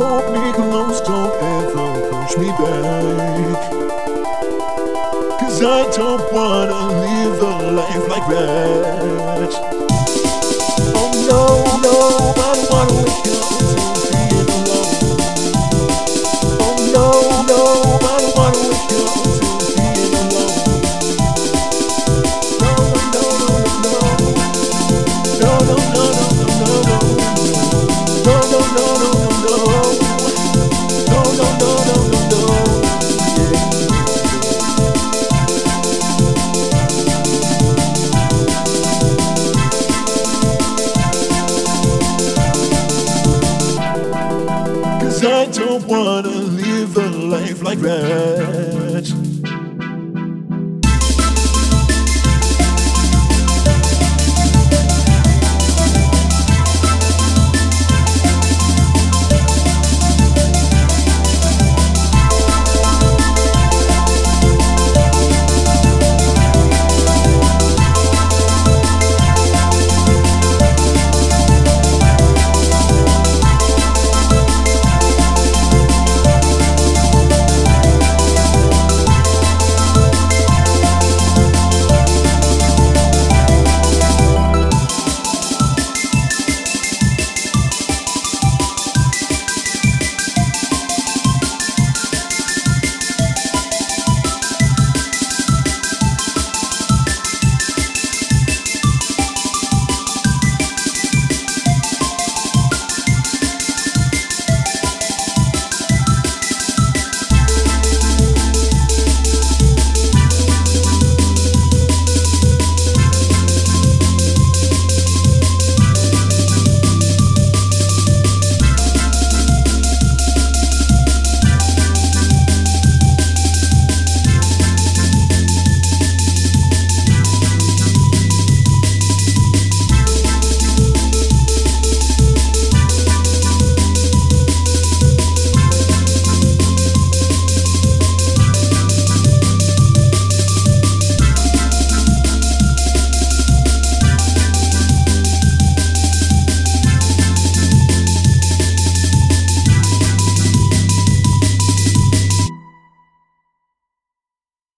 hold me close, don't ever push me back. Cause I don't wanna live a life like that. Cause I don't wanna live a life like that.